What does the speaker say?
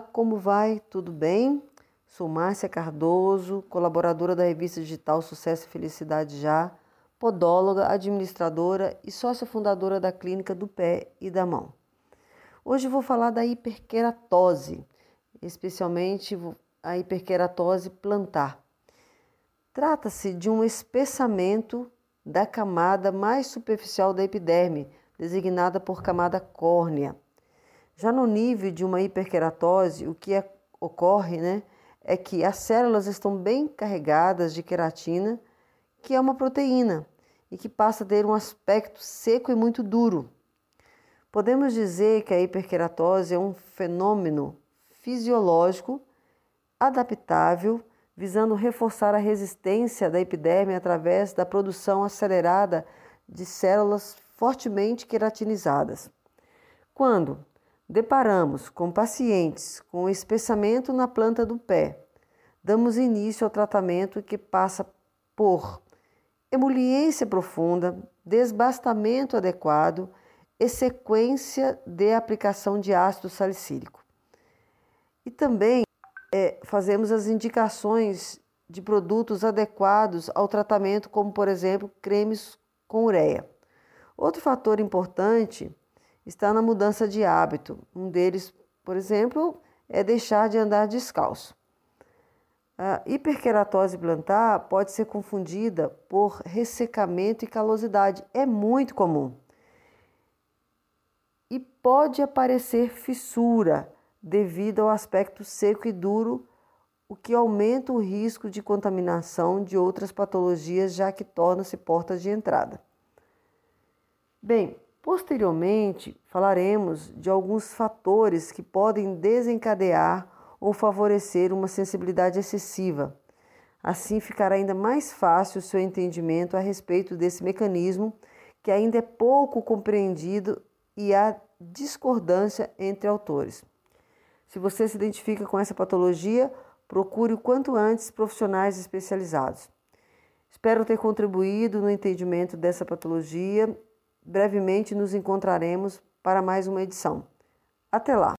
como vai? Tudo bem? Sou Márcia Cardoso, colaboradora da revista digital Sucesso e Felicidade Já, podóloga, administradora e sócia fundadora da Clínica do Pé e da Mão. Hoje vou falar da hiperqueratose, especialmente a hiperqueratose plantar. Trata-se de um espessamento da camada mais superficial da epiderme, designada por camada córnea. Já no nível de uma hiperqueratose, o que é, ocorre né, é que as células estão bem carregadas de queratina, que é uma proteína, e que passa a ter um aspecto seco e muito duro. Podemos dizer que a hiperqueratose é um fenômeno fisiológico adaptável visando reforçar a resistência da epiderme através da produção acelerada de células fortemente queratinizadas. Quando deparamos com pacientes com espessamento na planta do pé, damos início ao tratamento que passa por emoliência profunda, desbastamento adequado e sequência de aplicação de ácido salicílico. E também é, fazemos as indicações de produtos adequados ao tratamento, como por exemplo cremes com ureia. Outro fator importante está na mudança de hábito. Um deles, por exemplo, é deixar de andar descalço. A hiperqueratose plantar pode ser confundida por ressecamento e calosidade. É muito comum. E pode aparecer fissura devido ao aspecto seco e duro, o que aumenta o risco de contaminação de outras patologias, já que torna-se porta de entrada. Bem, posteriormente falaremos de alguns fatores que podem desencadear ou favorecer uma sensibilidade excessiva. Assim ficará ainda mais fácil o seu entendimento a respeito desse mecanismo que ainda é pouco compreendido e há discordância entre autores. Se você se identifica com essa patologia, procure o quanto antes profissionais especializados. Espero ter contribuído no entendimento dessa patologia. Brevemente nos encontraremos para mais uma edição. Até lá!